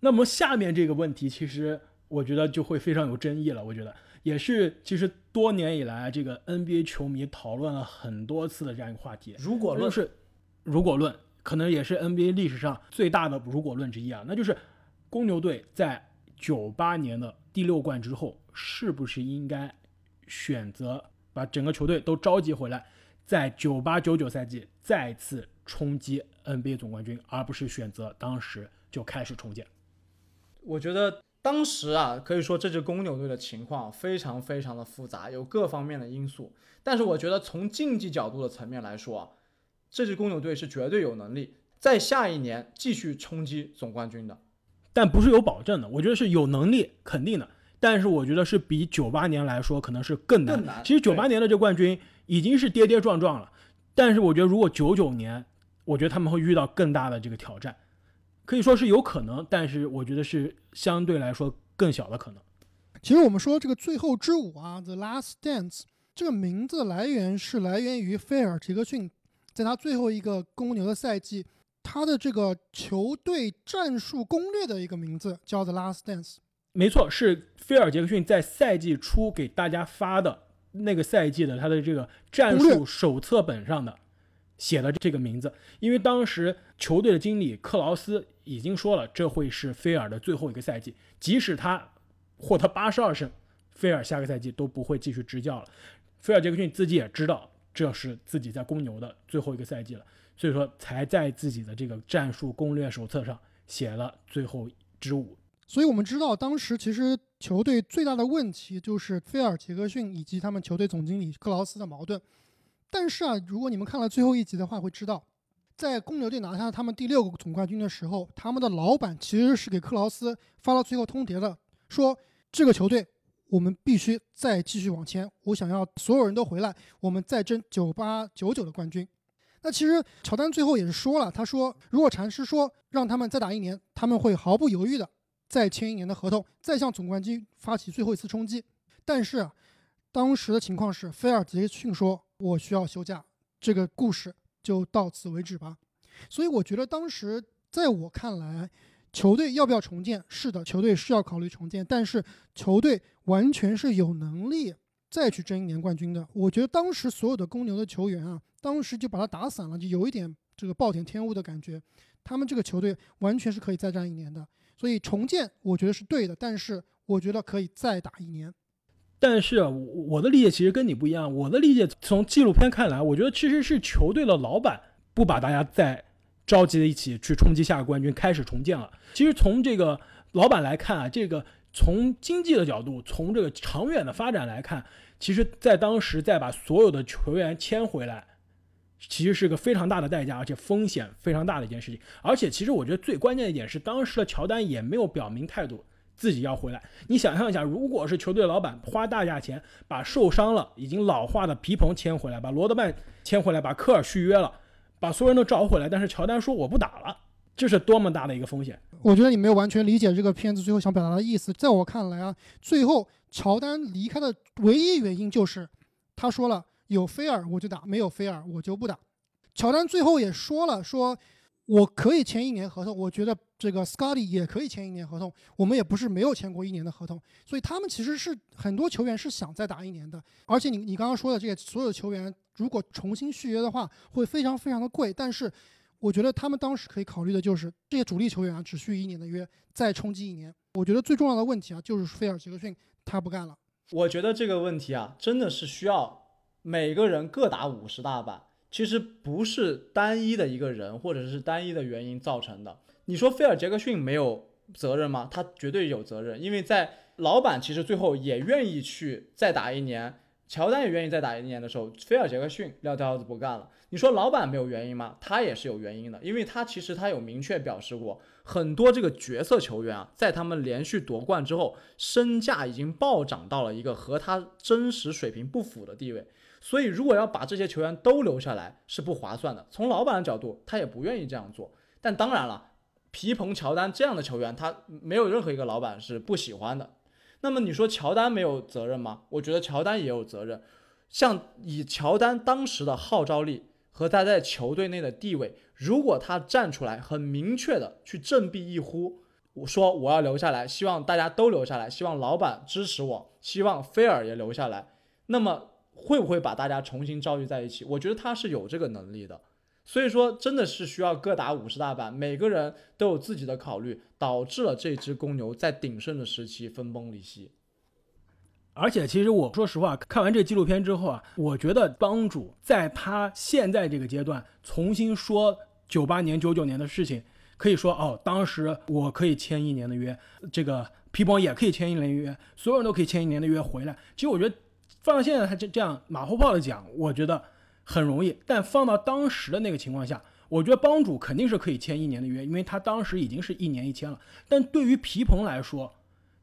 那么下面这个问题，其实我觉得就会非常有争议了。我觉得也是，其实多年以来，这个 NBA 球迷讨论了很多次的这样一个话题。如果论是，如果论可能也是 NBA 历史上最大的如果论之一啊，那就是公牛队在九八年的第六冠之后，是不是应该选择把整个球队都召集回来，在九八九九赛季再次冲击 NBA 总冠军，而不是选择当时就开始重建？我觉得当时啊，可以说这支公牛队的情况非常非常的复杂，有各方面的因素。但是我觉得从竞技角度的层面来说啊，这支公牛队是绝对有能力在下一年继续冲击总冠军的。但不是有保证的，我觉得是有能力肯定的。但是我觉得是比九八年来说可能是更难。更难。其实九八年的这冠军已经是跌跌撞撞了，但是我觉得如果九九年，我觉得他们会遇到更大的这个挑战。可以说是有可能，但是我觉得是相对来说更小的可能。其实我们说这个最后之舞啊，《The Last Dance》这个名字来源是来源于菲尔·杰克逊，在他最后一个公牛的赛季，他的这个球队战术攻略的一个名字叫《The Last Dance》。没错，是菲尔·杰克逊在赛季初给大家发的那个赛季的他的这个战术手册本上的。写的这个名字，因为当时球队的经理克劳斯已经说了，这会是菲尔的最后一个赛季，即使他获得八十二胜，菲尔下个赛季都不会继续执教了。菲尔杰克逊自己也知道这是自己在公牛的最后一个赛季了，所以说才在自己的这个战术攻略手册上写了最后之舞。所以我们知道，当时其实球队最大的问题就是菲尔杰克逊以及他们球队总经理克劳斯的矛盾。但是啊，如果你们看了最后一集的话，会知道，在公牛队拿下他们第六个总冠军的时候，他们的老板其实是给克劳斯发了最后通牒的，说这个球队我们必须再继续往前，我想要所有人都回来，我们再争九八九九的冠军。那其实乔丹最后也是说了，他说如果禅师说让他们再打一年，他们会毫不犹豫的再签一年的合同，再向总冠军发起最后一次冲击。但是，当时的情况是，菲尔杰逊说。我需要休假，这个故事就到此为止吧。所以我觉得当时在我看来，球队要不要重建？是的，球队是要考虑重建，但是球队完全是有能力再去争一年冠军的。我觉得当时所有的公牛的球员啊，当时就把他打散了，就有一点这个暴殄天物的感觉。他们这个球队完全是可以再战一年的，所以重建我觉得是对的，但是我觉得可以再打一年。但是我的理解其实跟你不一样。我的理解从纪录片看来，我觉得其实是球队的老板不把大家再召集在一起去冲击下个冠军，开始重建了。其实从这个老板来看啊，这个从经济的角度，从这个长远的发展来看，其实在当时再把所有的球员签回来，其实是个非常大的代价，而且风险非常大的一件事情。而且其实我觉得最关键的一点是，当时的乔丹也没有表明态度。自己要回来，你想象一下，如果是球队老板花大价钱把受伤了、已经老化的皮蓬签回来，把罗德曼签回来，把科尔续约了，把所有人都找回来，但是乔丹说我不打了，这是多么大的一个风险！我觉得你没有完全理解这个片子最后想表达的意思。在我看来啊，最后乔丹离开的唯一原因就是他说了有菲尔我就打，没有菲尔我就不打。乔丹最后也说了说。我可以签一年合同，我觉得这个 Scotty 也可以签一年合同。我们也不是没有签过一年的合同，所以他们其实是很多球员是想再打一年的。而且你你刚刚说的这些所有球员，如果重新续约的话，会非常非常的贵。但是我觉得他们当时可以考虑的就是这些主力球员啊，只续一年的约，再冲击一年。我觉得最重要的问题啊，就是菲尔杰克逊他不干了。我觉得这个问题啊，真的是需要每个人各打五十大板。其实不是单一的一个人或者是单一的原因造成的。你说菲尔杰克逊没有责任吗？他绝对有责任，因为在老板其实最后也愿意去再打一年，乔丹也愿意再打一年的时候，菲尔杰克逊撂挑子不干了。你说老板没有原因吗？他也是有原因的，因为他其实他有明确表示过，很多这个角色球员啊，在他们连续夺冠之后，身价已经暴涨到了一个和他真实水平不符的地位。所以，如果要把这些球员都留下来是不划算的。从老板的角度，他也不愿意这样做。但当然了，皮蓬、乔丹这样的球员，他没有任何一个老板是不喜欢的。那么你说乔丹没有责任吗？我觉得乔丹也有责任。像以乔丹当时的号召力和他在球队内的地位，如果他站出来很明确的去振臂一呼，我说我要留下来，希望大家都留下来，希望老板支持我，希望菲尔也留下来，那么会不会把大家重新召集在一起？我觉得他是有这个能力的。所以说，真的是需要各打五十大板，每个人都有自己的考虑，导致了这只公牛在鼎盛的时期分崩离析。而且，其实我说实话，看完这纪录片之后啊，我觉得帮主在他现在这个阶段重新说九八年、九九年的事情，可以说哦，当时我可以签一年的约，这个皮蓬也可以签一年的约，所有人都可以签一年的约回来。其实我觉得放到现在他这这样马后炮的讲，我觉得。很容易，但放到当时的那个情况下，我觉得帮主肯定是可以签一年的约，因为他当时已经是一年一签了。但对于皮蓬来说，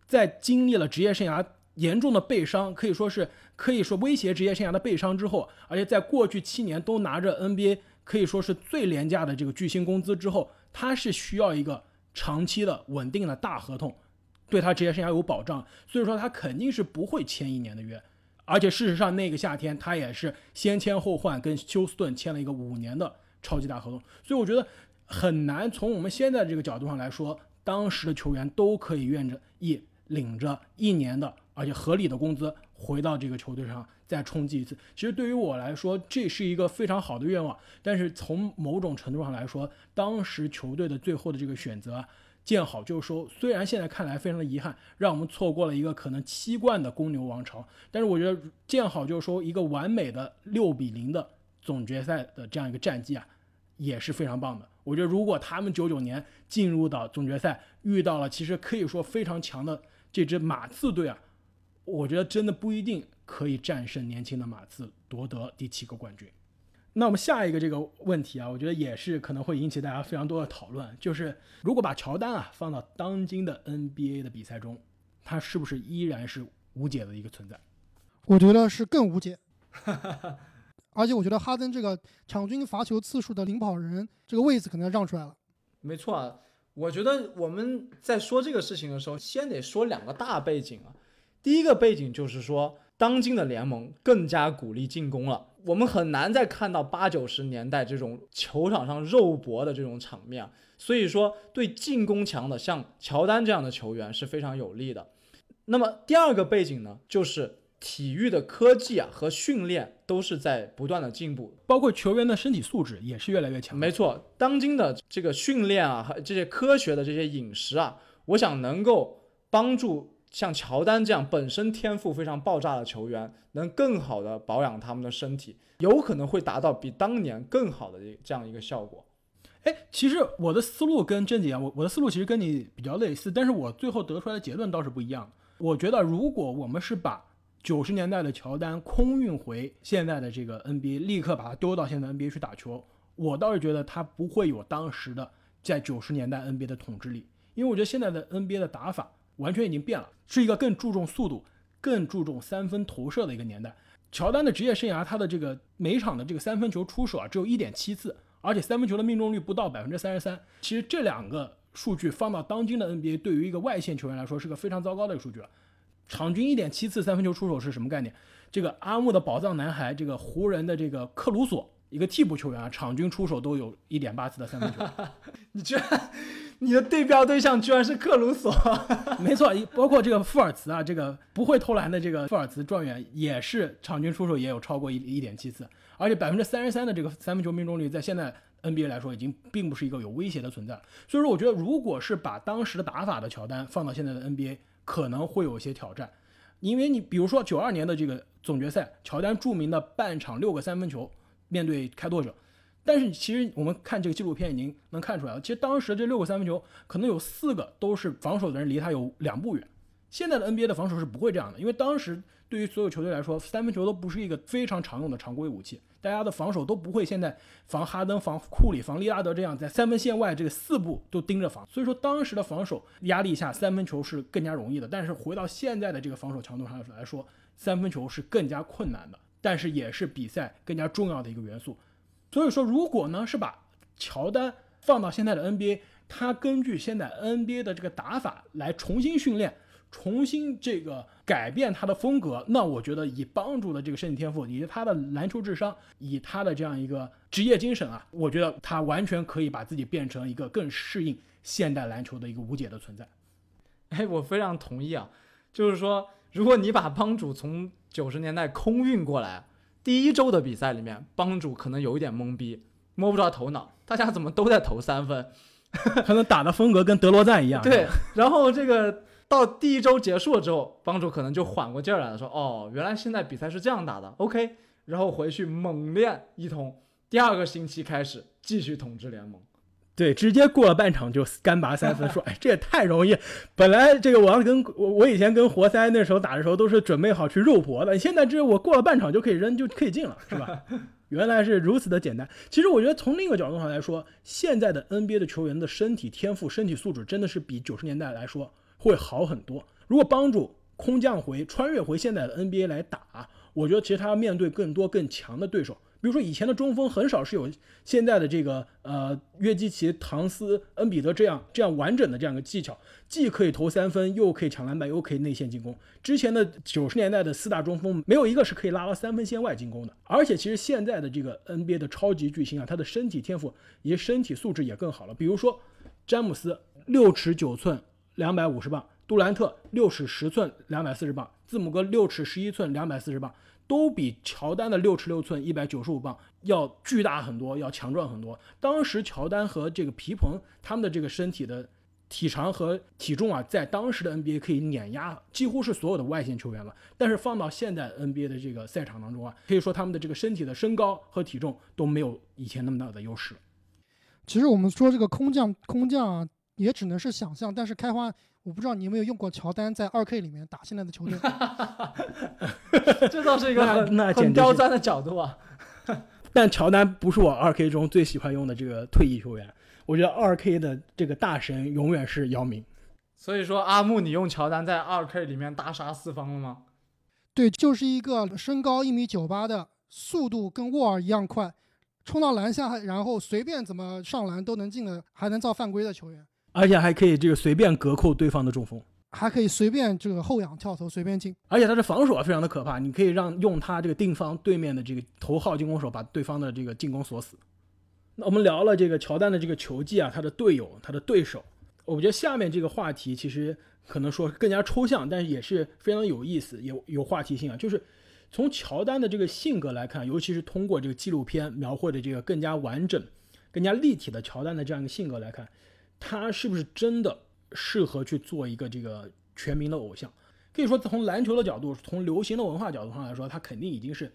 在经历了职业生涯严重的背伤，可以说是可以说威胁职业生涯的背伤之后，而且在过去七年都拿着 NBA 可以说是最廉价的这个巨星工资之后，他是需要一个长期的稳定的大合同，对他职业生涯有保障，所以说他肯定是不会签一年的约。而且事实上，那个夏天他也是先签后换，跟休斯顿签了一个五年的超级大合同。所以我觉得很难从我们现在这个角度上来说，当时的球员都可以愿意领着一年的而且合理的工资回到这个球队上再冲击一次。其实对于我来说，这是一个非常好的愿望。但是从某种程度上来说，当时球队的最后的这个选择。见好就收，虽然现在看来非常的遗憾，让我们错过了一个可能七冠的公牛王朝，但是我觉得见好就收，一个完美的六比零的总决赛的这样一个战绩啊，也是非常棒的。我觉得如果他们九九年进入到总决赛，遇到了其实可以说非常强的这支马刺队啊，我觉得真的不一定可以战胜年轻的马刺，夺得第七个冠军。那我们下一个这个问题啊，我觉得也是可能会引起大家非常多的讨论，就是如果把乔丹啊放到当今的 NBA 的比赛中，他是不是依然是无解的一个存在？我觉得是更无解。而且我觉得哈登这个场均罚球次数的领跑人这个位置可能要让出来了。没错啊，我觉得我们在说这个事情的时候，先得说两个大背景啊。第一个背景就是说，当今的联盟更加鼓励进攻了。我们很难再看到八九十年代这种球场上肉搏的这种场面，所以说对进攻强的像乔丹这样的球员是非常有利的。那么第二个背景呢，就是体育的科技啊和训练都是在不断的进步，包括球员的身体素质也是越来越强。没错，当今的这个训练啊和这些科学的这些饮食啊，我想能够帮助。像乔丹这样本身天赋非常爆炸的球员，能更好的保养他们的身体，有可能会达到比当年更好的这样一个效果。哎，其实我的思路跟甄姐一样，我我的思路其实跟你比较类似，但是我最后得出来的结论倒是不一样。我觉得如果我们是把九十年代的乔丹空运回现在的这个 NBA，立刻把他丢到现在 NBA 去打球，我倒是觉得他不会有当时的在九十年代 NBA 的统治力，因为我觉得现在的 NBA 的打法。完全已经变了，是一个更注重速度、更注重三分投射的一个年代。乔丹的职业生涯，他的这个每场的这个三分球出手啊，只有一点七次，而且三分球的命中率不到百分之三十三。其实这两个数据放到当今的 NBA，对于一个外线球员来说，是个非常糟糕的一个数据了。场均一点七次三分球出手是什么概念？这个阿木的宝藏男孩，这个湖人的这个克鲁索，一个替补球员啊，场均出手都有一点八次的三分球。你居然！你的对标对象居然是克鲁索，没错，包括这个富尔茨啊，这个不会偷篮的这个富尔茨状元也是场均出手也有超过一一点七次，而且百分之三十三的这个三分球命中率，在现在 NBA 来说已经并不是一个有威胁的存在。所以说，我觉得如果是把当时的打法的乔丹放到现在的 NBA，可能会有些挑战，因为你比如说九二年的这个总决赛，乔丹著名的半场六个三分球，面对开拓者。但是其实我们看这个纪录片已经能看出来了，其实当时这六个三分球可能有四个都是防守的人离他有两步远。现在的 NBA 的防守是不会这样的，因为当时对于所有球队来说，三分球都不是一个非常常用的常规武器，大家的防守都不会现在防哈登、防库里、防利拉德这样在三分线外这个四步都盯着防。所以说当时的防守压力下，三分球是更加容易的。但是回到现在的这个防守强度上来说，三分球是更加困难的，但是也是比赛更加重要的一个元素。所以说，如果呢是把乔丹放到现在的 NBA，他根据现在 NBA 的这个打法来重新训练，重新这个改变他的风格，那我觉得以帮助的这个身体天赋，以及他的篮球智商，以他的这样一个职业精神啊，我觉得他完全可以把自己变成一个更适应现代篮球的一个无解的存在。哎，我非常同意啊，就是说，如果你把帮主从九十年代空运过来，第一周的比赛里面，帮主可能有一点懵逼，摸不着头脑，大家怎么都在投三分？可能打的风格跟德罗赞一样。对，然后这个到第一周结束了之后，帮主可能就缓过劲儿来了，说：“哦，原来现在比赛是这样打的，OK。”然后回去猛练一通，第二个星期开始继续统治联盟。对，直接过了半场就干拔三分，说：“哎，这也太容易。本来这个我要跟我我以前跟活塞那时候打的时候都是准备好去肉搏的，现在这我过了半场就可以扔就可以进了，是吧？原来是如此的简单。其实我觉得从另一个角度上来说，现在的 NBA 的球员的身体天赋、身体素质真的是比九十年代来说会好很多。如果帮助空降回、穿越回现在的 NBA 来打，我觉得其实他要面对更多更强的对手。”比如说以前的中锋很少是有现在的这个呃约基奇、唐斯、恩比德这样这样完整的这样一个技巧，既可以投三分，又可以抢篮板，又可以内线进攻。之前的九十年代的四大中锋没有一个是可以拉到三分线外进攻的。而且其实现在的这个 NBA 的超级巨星啊，他的身体天赋以及身体素质也更好了。比如说詹姆斯六尺九寸两百五十磅，杜兰特六尺十寸两百四十磅，字母哥六尺十一寸两百四十磅。都比乔丹的六尺六寸一百九十五磅要巨大很多，要强壮很多。当时乔丹和这个皮蓬他们的这个身体的体长和体重啊，在当时的 NBA 可以碾压几乎是所有的外线球员了。但是放到现在 NBA 的这个赛场当中啊，可以说他们的这个身体的身高和体重都没有以前那么大的优势。其实我们说这个空降空降啊，也只能是想象。但是开花。我不知道你有没有用过乔丹在二 K 里面打现在的球队，这倒是一个很那很刁钻的角度啊。但乔丹不是我二 K 中最喜欢用的这个退役球员，我觉得二 K 的这个大神永远是姚明。所以说，阿木，你用乔丹在二 K 里面大杀四方了吗？对，就是一个身高一米九八的，速度跟沃尔一样快，冲到篮下，然后随便怎么上篮都能进的，还能造犯规的球员。而且还可以这个随便隔扣对方的中锋，还可以随便这个后仰跳投随便进，而且他的防守啊非常的可怕，你可以让用他这个定方对面的这个头号进攻手把对方的这个进攻锁死。那我们聊了这个乔丹的这个球技啊，他的队友，他的对手，我觉得下面这个话题其实可能说更加抽象，但是也是非常有意思，有有话题性啊。就是从乔丹的这个性格来看，尤其是通过这个纪录片描绘的这个更加完整、更加立体的乔丹的这样一个性格来看。他是不是真的适合去做一个这个全民的偶像？可以说，从篮球的角度，从流行的文化角度上来说，他肯定已经是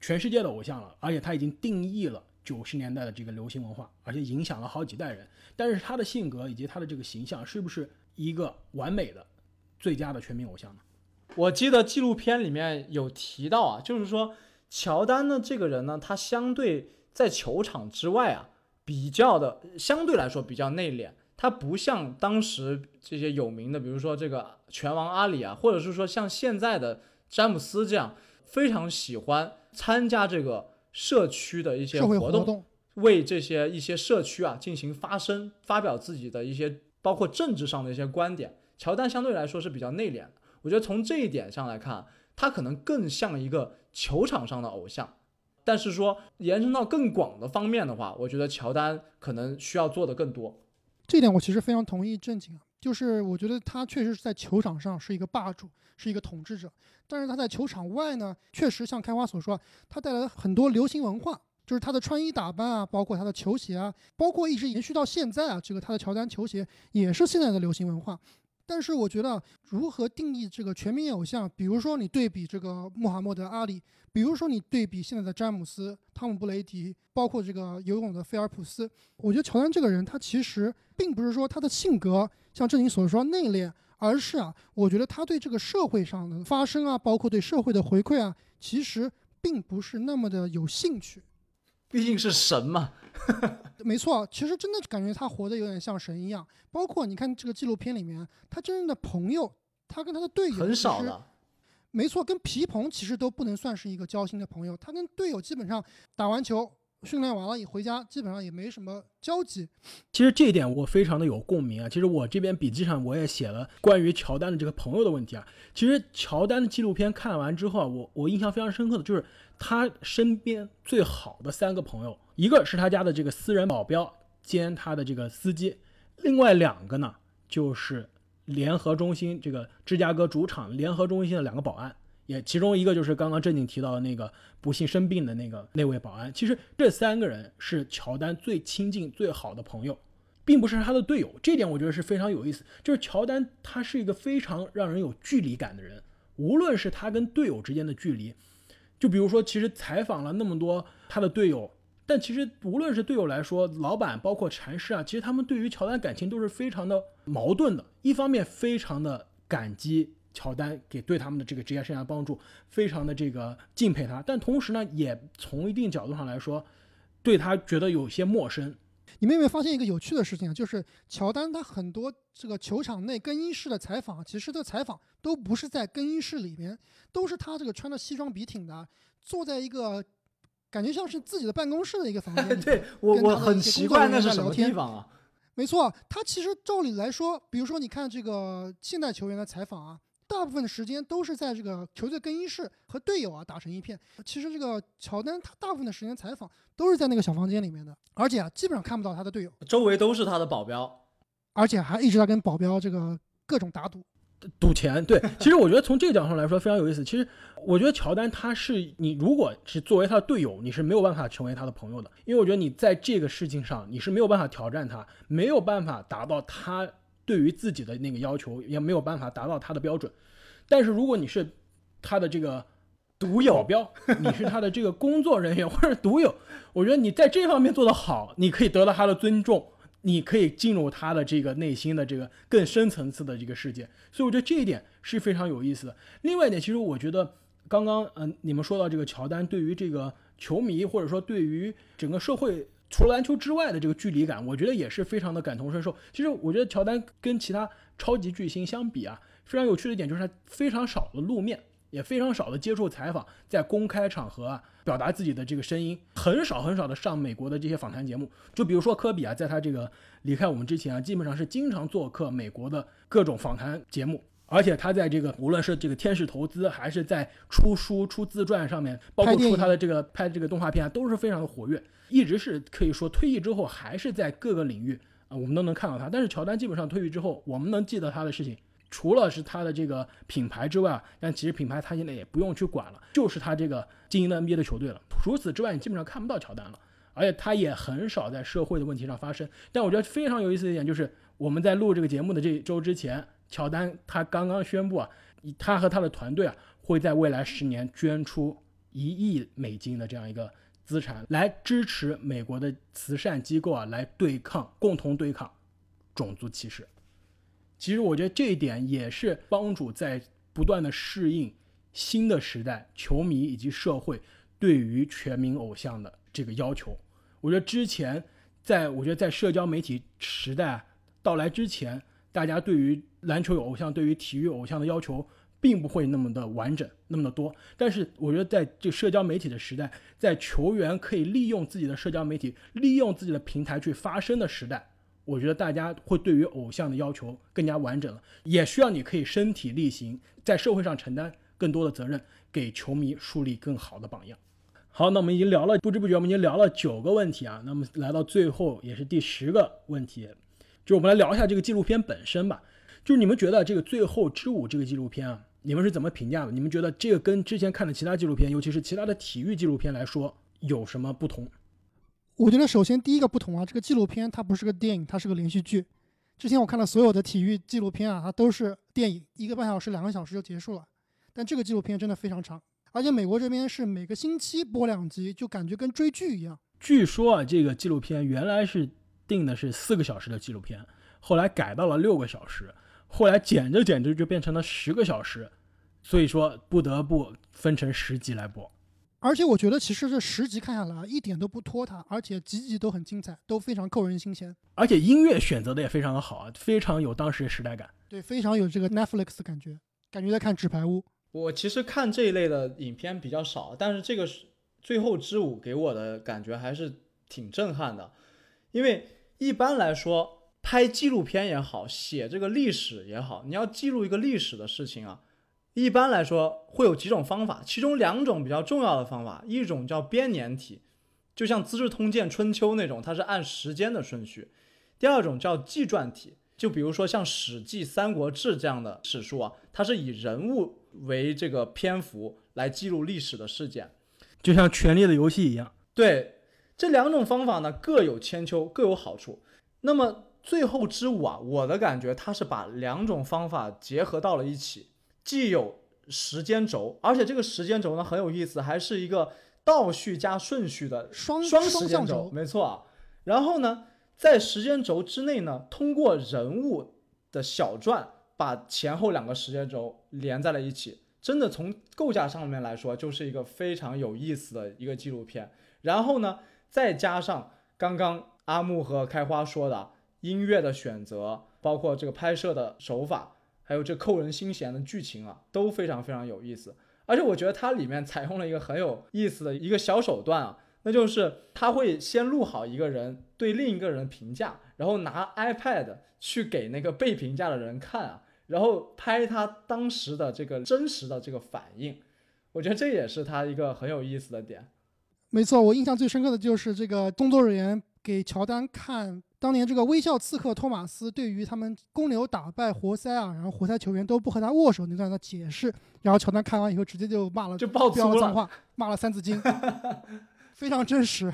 全世界的偶像了，而且他已经定义了九十年代的这个流行文化，而且影响了好几代人。但是他的性格以及他的这个形象，是不是一个完美的、最佳的全民偶像呢？我记得纪录片里面有提到啊，就是说乔丹呢这个人呢，他相对在球场之外啊，比较的相对来说比较内敛。他不像当时这些有名的，比如说这个拳王阿里啊，或者是说像现在的詹姆斯这样，非常喜欢参加这个社区的一些活动，为这些一些社区啊进行发声，发表自己的一些包括政治上的一些观点。乔丹相对来说是比较内敛的，我觉得从这一点上来看，他可能更像一个球场上的偶像。但是说延伸到更广的方面的话，我觉得乔丹可能需要做的更多。这点我其实非常同意正经啊，就是我觉得他确实是在球场上是一个霸主，是一个统治者，但是他在球场外呢，确实像开花所说，他带来了很多流行文化，就是他的穿衣打扮啊，包括他的球鞋啊，包括一直延续到现在啊，这个他的乔丹球鞋也是现在的流行文化。但是我觉得如何定义这个全民偶像，比如说你对比这个穆罕默德阿里。比如说，你对比现在的詹姆斯、汤姆布雷迪，包括这个游泳的菲尔普斯，我觉得乔丹这个人，他其实并不是说他的性格像正经所说内敛，而是啊，我觉得他对这个社会上的发生啊，包括对社会的回馈啊，其实并不是那么的有兴趣。毕竟是神嘛。没错，其实真的感觉他活得有点像神一样。包括你看这个纪录片里面，他真正的朋友，他跟他的队友很少的。没错，跟皮蓬其实都不能算是一个交心的朋友。他跟队友基本上打完球，训练完了一回家，基本上也没什么交集。其实这一点我非常的有共鸣啊。其实我这边笔记上我也写了关于乔丹的这个朋友的问题啊。其实乔丹的纪录片看完之后啊，我我印象非常深刻的就是他身边最好的三个朋友，一个是他家的这个私人保镖兼他的这个司机，另外两个呢就是联合中心这个芝加哥主场联合中心的两个保安。也其中一个就是刚刚正经提到的那个不幸生病的那个那位保安。其实这三个人是乔丹最亲近、最好的朋友，并不是他的队友。这点我觉得是非常有意思。就是乔丹他是一个非常让人有距离感的人，无论是他跟队友之间的距离，就比如说，其实采访了那么多他的队友，但其实无论是队友来说，老板包括禅师啊，其实他们对于乔丹感情都是非常的矛盾的。一方面非常的感激。乔丹给对他们的这个职业生涯帮助，非常的这个敬佩他，但同时呢，也从一定角度上来说，对他觉得有些陌生。你们有没有发现一个有趣的事情啊？就是乔丹他很多这个球场内更衣室的采访，其实这采访都不是在更衣室里面，都是他这个穿着西装笔挺的，坐在一个感觉像是自己的办公室的一个房间。对我我很奇怪那是什么地方啊？没错，他其实照理来说，比如说你看这个现代球员的采访啊。大部分的时间都是在这个球队更衣室和队友啊打成一片。其实这个乔丹他大部分的时间采访都是在那个小房间里面的，而且啊基本上看不到他的队友，周围都是他的保镖，而且还一直在跟保镖这个各种打赌，赌钱。对，其实我觉得从这个角度上来说非常有意思。其实我觉得乔丹他是你如果是作为他的队友，你是没有办法成为他的朋友的，因为我觉得你在这个事情上你是没有办法挑战他，没有办法达到他。对于自己的那个要求也没有办法达到他的标准，但是如果你是他的这个独有标，你是他的这个工作人员或者独有，我觉得你在这方面做得好，你可以得到他的尊重，你可以进入他的这个内心的这个更深层次的这个世界，所以我觉得这一点是非常有意思的。另外一点，其实我觉得刚刚嗯你们说到这个乔丹对于这个球迷或者说对于整个社会。除了篮球之外的这个距离感，我觉得也是非常的感同身受。其实我觉得乔丹跟其他超级巨星相比啊，非常有趣的一点就是他非常少的露面，也非常少的接受采访，在公开场合啊表达自己的这个声音，很少很少的上美国的这些访谈节目。就比如说科比啊，在他这个离开我们之前啊，基本上是经常做客美国的各种访谈节目。而且他在这个无论是这个天使投资，还是在出书、出自传上面，包括出他的这个拍这个动画片啊，都是非常的活跃，一直是可以说退役之后还是在各个领域啊，我们都能看到他。但是乔丹基本上退役之后，我们能记得他的事情，除了是他的这个品牌之外啊，但其实品牌他现在也不用去管了，就是他这个经营的 NBA 的球队了。除此之外，你基本上看不到乔丹了，而且他也很少在社会的问题上发声。但我觉得非常有意思的一点就是，我们在录这个节目的这一周之前。乔丹他刚刚宣布啊，他和他的团队啊会在未来十年捐出一亿美金的这样一个资产，来支持美国的慈善机构啊，来对抗共同对抗种族歧视。其实我觉得这一点也是帮助在不断的适应新的时代，球迷以及社会对于全民偶像的这个要求。我觉得之前在我觉得在社交媒体时代到来之前。大家对于篮球偶像，对于体育偶像的要求，并不会那么的完整，那么的多。但是，我觉得在这社交媒体的时代，在球员可以利用自己的社交媒体、利用自己的平台去发声的时代，我觉得大家会对于偶像的要求更加完整了，也需要你可以身体力行，在社会上承担更多的责任，给球迷树立更好的榜样。好，那我们已经聊了，不知不觉我们已经聊了九个问题啊，那么来到最后也是第十个问题。就我们来聊一下这个纪录片本身吧。就是你们觉得这个《最后之舞》这个纪录片啊，你们是怎么评价的？你们觉得这个跟之前看的其他纪录片，尤其是其他的体育纪录片来说，有什么不同？我觉得首先第一个不同啊，这个纪录片它不是个电影，它是个连续剧。之前我看了所有的体育纪录片啊，它都是电影，一个半小时、两个小时就结束了。但这个纪录片真的非常长，而且美国这边是每个星期播两集，就感觉跟追剧一样。据说啊，这个纪录片原来是。定的是四个小时的纪录片，后来改到了六个小时，后来剪着剪着就变成了十个小时，所以说不得不分成十集来播。而且我觉得其实这十集看下来一点都不拖沓，而且集集都很精彩，都非常扣人心弦。而且音乐选择的也非常的好啊，非常有当时的时代感。对，非常有这个 Netflix 的感觉，感觉在看纸牌屋。我其实看这一类的影片比较少，但是这个是最后之舞给我的感觉还是。挺震撼的，因为一般来说拍纪录片也好，写这个历史也好，你要记录一个历史的事情啊，一般来说会有几种方法，其中两种比较重要的方法，一种叫编年体，就像《资治通鉴》《春秋》那种，它是按时间的顺序；第二种叫纪传体，就比如说像《史记》《三国志》这样的史书啊，它是以人物为这个篇幅来记录历史的事件。就像《权力的游戏》一样。对，这两种方法呢各有千秋，各有好处。那么最后之舞啊，我的感觉它是把两种方法结合到了一起，既有时间轴，而且这个时间轴呢很有意思，还是一个倒序加顺序的双双时间轴，没错啊。然后呢，在时间轴之内呢，通过人物的小传，把前后两个时间轴连在了一起。真的从构架上面来说，就是一个非常有意思的一个纪录片。然后呢，再加上刚刚阿木和开花说的音乐的选择，包括这个拍摄的手法，还有这扣人心弦的剧情啊，都非常非常有意思。而且我觉得它里面采用了一个很有意思的一个小手段啊，那就是他会先录好一个人对另一个人评价，然后拿 iPad 去给那个被评价的人看啊。然后拍他当时的这个真实的这个反应，我觉得这也是他一个很有意思的点。没错，我印象最深刻的就是这个工作人员给乔丹看当年这个微笑刺客托马斯对于他们公牛打败活塞啊，然后活塞球员都不和他握手那段的解释，然后乔丹看完以后直接就骂了，就爆粗了，话，骂了三字经，非常真实。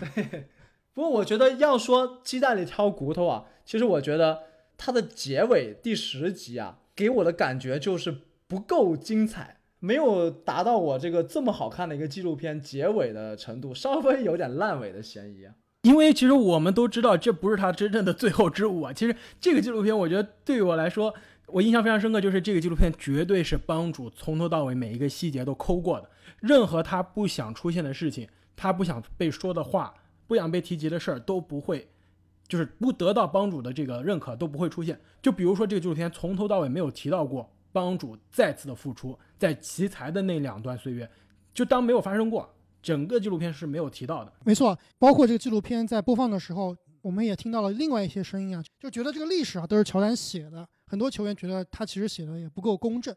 不过我觉得要说鸡蛋里挑骨头啊，其实我觉得它的结尾第十集啊。给我的感觉就是不够精彩，没有达到我这个这么好看的一个纪录片结尾的程度，稍微有点烂尾的嫌疑。因为其实我们都知道，这不是他真正的最后之舞啊。其实这个纪录片，我觉得对于我来说，我印象非常深刻，就是这个纪录片绝对是帮主从头到尾每一个细节都抠过的，任何他不想出现的事情，他不想被说的话，不想被提及的事儿都不会。就是不得到帮主的这个认可都不会出现。就比如说这个纪录片从头到尾没有提到过帮主再次的复出，在奇才的那两段岁月，就当没有发生过。整个纪录片是没有提到的。没错，包括这个纪录片在播放的时候，我们也听到了另外一些声音啊，就觉得这个历史啊都是乔丹写的。很多球员觉得他其实写的也不够公正。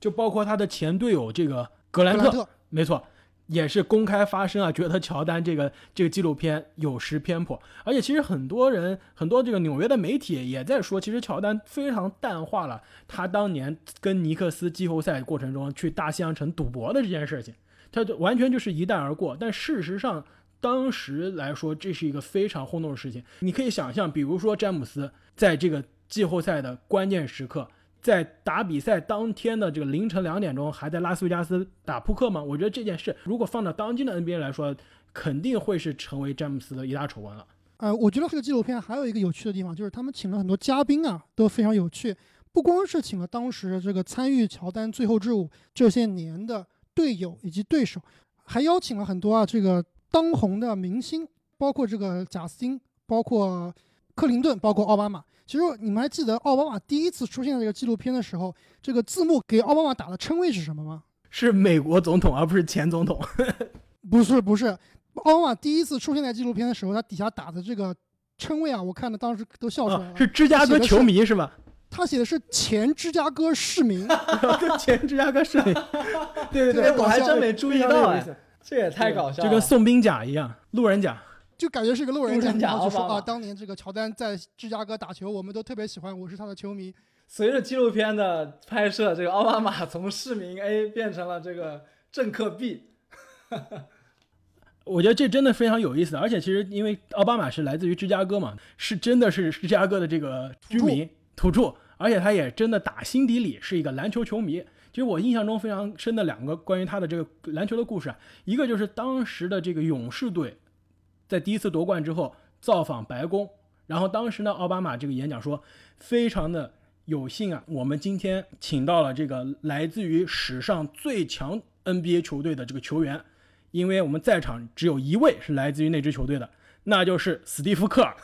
就包括他的前队友这个格兰特，没错。也是公开发声啊，觉得乔丹这个这个纪录片有失偏颇，而且其实很多人很多这个纽约的媒体也在说，其实乔丹非常淡化了他当年跟尼克斯季后赛过程中去大西洋城赌博的这件事情，他就完全就是一带而过。但事实上，当时来说这是一个非常轰动的事情。你可以想象，比如说詹姆斯在这个季后赛的关键时刻。在打比赛当天的这个凌晨两点钟，还在拉斯维加斯打扑克吗？我觉得这件事如果放到当今的 NBA 来说，肯定会是成为詹姆斯的一大丑闻了。呃，我觉得这个纪录片还有一个有趣的地方，就是他们请了很多嘉宾啊，都非常有趣。不光是请了当时这个参与乔丹最后之舞这些年的队友以及对手，还邀请了很多啊这个当红的明星，包括这个贾斯汀，包括克林顿，包括奥巴马。其实你们还记得奥巴马第一次出现在这个纪录片的时候，这个字幕给奥巴马打的称谓是什么吗？是美国总统，而不是前总统。不是不是，奥巴马第一次出现在纪录片的时候，他底下打的这个称谓啊，我看的当时都笑出来了。是芝加哥球迷是吧？他写的是前芝加哥市民。前芝加哥市民。对对对，我还真没注意到哎，这也太搞笑了，就跟送兵甲一样，路人甲。就感觉是个路人甲，就说啊，当年这个乔丹在芝加哥打球，我们都特别喜欢，我是他的球迷。随着纪录片的拍摄，这个奥巴马从市民 A 变成了这个政客 B。我觉得这真的非常有意思，而且其实因为奥巴马是来自于芝加哥嘛，是真的是芝加哥的这个居民土著，而且他也真的打心底里是一个篮球球迷。其实我印象中非常深的两个关于他的这个篮球的故事啊，一个就是当时的这个勇士队。在第一次夺冠之后造访白宫，然后当时呢，奥巴马这个演讲说，非常的有幸啊，我们今天请到了这个来自于史上最强 NBA 球队的这个球员，因为我们在场只有一位是来自于那支球队的，那就是史蒂夫·科尔，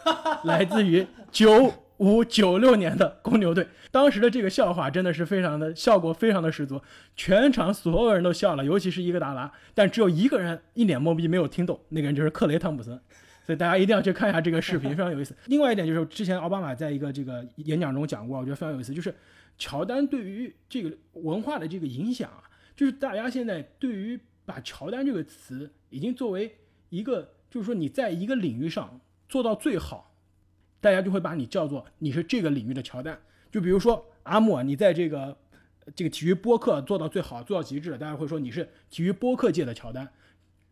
来自于九。五九六年的公牛队，当时的这个笑话真的是非常的效果非常的十足，全场所有人都笑了，尤其是伊戈达拉，但只有一个人一脸懵逼没有听懂，那个人就是克雷汤普森。所以大家一定要去看一下这个视频，非常有意思。另外一点就是，之前奥巴马在一个这个演讲中讲过，我觉得非常有意思，就是乔丹对于这个文化的这个影响啊，就是大家现在对于把乔丹这个词已经作为一个，就是说你在一个领域上做到最好，大家就会把你叫做你是这个领域的乔丹。就比如说阿莫，你在这个这个体育播客做到最好，做到极致，大家会说你是体育播客界的乔丹。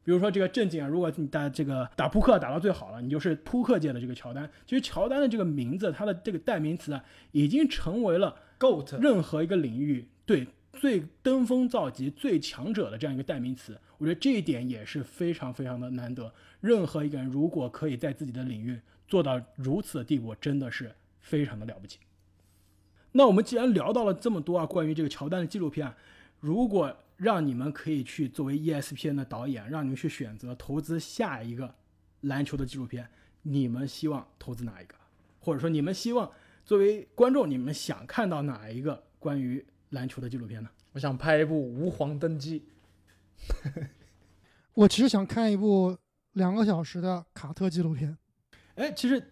比如说这个正经啊，如果你打这个打扑克打到最好了，你就是扑克界的这个乔丹。其实乔丹的这个名字，它的这个代名词啊，已经成为了 GOAT 任何一个领域对最登峰造极、最强者的这样一个代名词。我觉得这一点也是非常非常的难得。任何一个人如果可以在自己的领域做到如此的地步，真的是非常的了不起。那我们既然聊到了这么多啊，关于这个乔丹的纪录片啊，如果让你们可以去作为 ESPN 的导演，让你们去选择投资下一个篮球的纪录片，你们希望投资哪一个？或者说你们希望作为观众，你们想看到哪一个关于篮球的纪录片呢？我想拍一部《吾皇登基》。我其实想看一部两个小时的卡特纪录片。哎，其实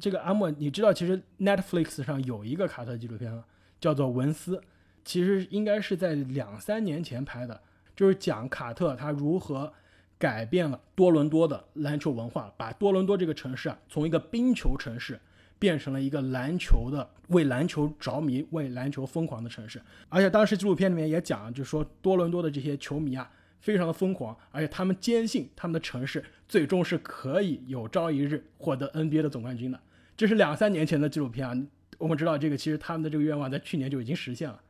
这个阿莫，你知道，其实 Netflix 上有一个卡特纪录片吗？叫做《文斯》。其实应该是在两三年前拍的，就是讲卡特他如何改变了多伦多的篮球文化，把多伦多这个城市啊，从一个冰球城市变成了一个篮球的为篮球着迷、为篮球疯狂的城市。而且当时纪录片里面也讲，就说多伦多的这些球迷啊，非常的疯狂，而且他们坚信他们的城市最终是可以有朝一日获得 NBA 的总冠军的。这是两三年前的纪录片啊，我们知道这个其实他们的这个愿望在去年就已经实现了。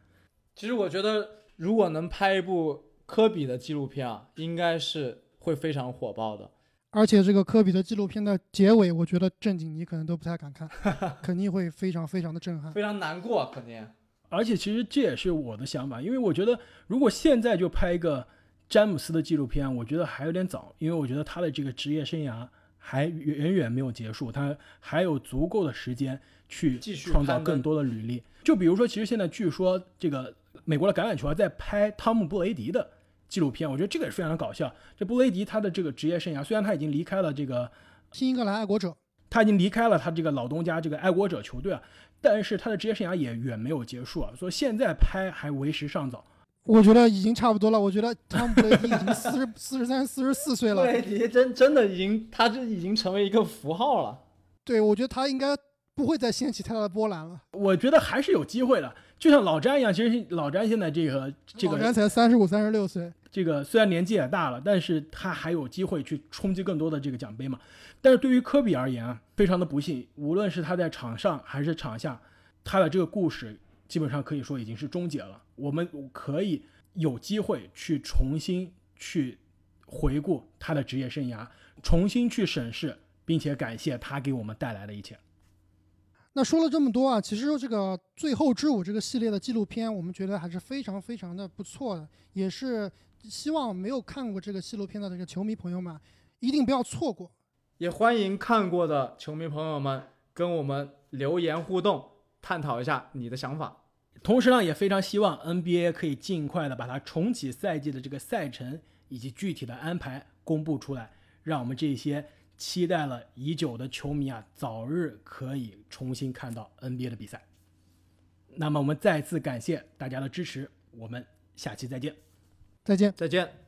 其实我觉得，如果能拍一部科比的纪录片啊，应该是会非常火爆的。而且这个科比的纪录片的结尾，我觉得正经你可能都不太敢看，肯定会非常非常的震撼，非常难过，肯定。而且其实这也是我的想法，因为我觉得如果现在就拍一个詹姆斯的纪录片，我觉得还有点早，因为我觉得他的这个职业生涯还远远没有结束，他还有足够的时间去创造更多的履历。就比如说，其实现在据说这个。美国的橄榄球啊，在拍汤姆·布雷迪的纪录片，我觉得这个也是非常的搞笑。这布雷迪他的这个职业生涯，虽然他已经离开了这个新英格兰爱国者，他已经离开了他这个老东家这个爱国者球队啊，但是他的职业生涯也远没有结束啊，所以现在拍还为时尚早。我觉得已经差不多了。我觉得汤姆·布雷迪已经四十 四十三、四十四岁了。布雷迪真真的已经，他这已经成为一个符号了。对，我觉得他应该不会再掀起太大的波澜了。我觉得还是有机会的。就像老詹一样，其实老詹现在这个这个老詹才三十五、三十六岁，这个虽然年纪也大了，但是他还有机会去冲击更多的这个奖杯嘛。但是对于科比而言啊，非常的不幸，无论是他在场上还是场下，他的这个故事基本上可以说已经是终结了。我们可以有机会去重新去回顾他的职业生涯，重新去审视，并且感谢他给我们带来的一切。那说了这么多啊，其实这个《最后之舞》这个系列的纪录片，我们觉得还是非常非常的不错的，也是希望没有看过这个纪录片的这个球迷朋友们一定不要错过。也欢迎看过的球迷朋友们跟我们留言互动，探讨一下你的想法。同时呢，也非常希望 NBA 可以尽快的把它重启赛季的这个赛程以及具体的安排公布出来，让我们这些。期待了已久的球迷啊，早日可以重新看到 NBA 的比赛。那么，我们再次感谢大家的支持，我们下期再见。再见，再见。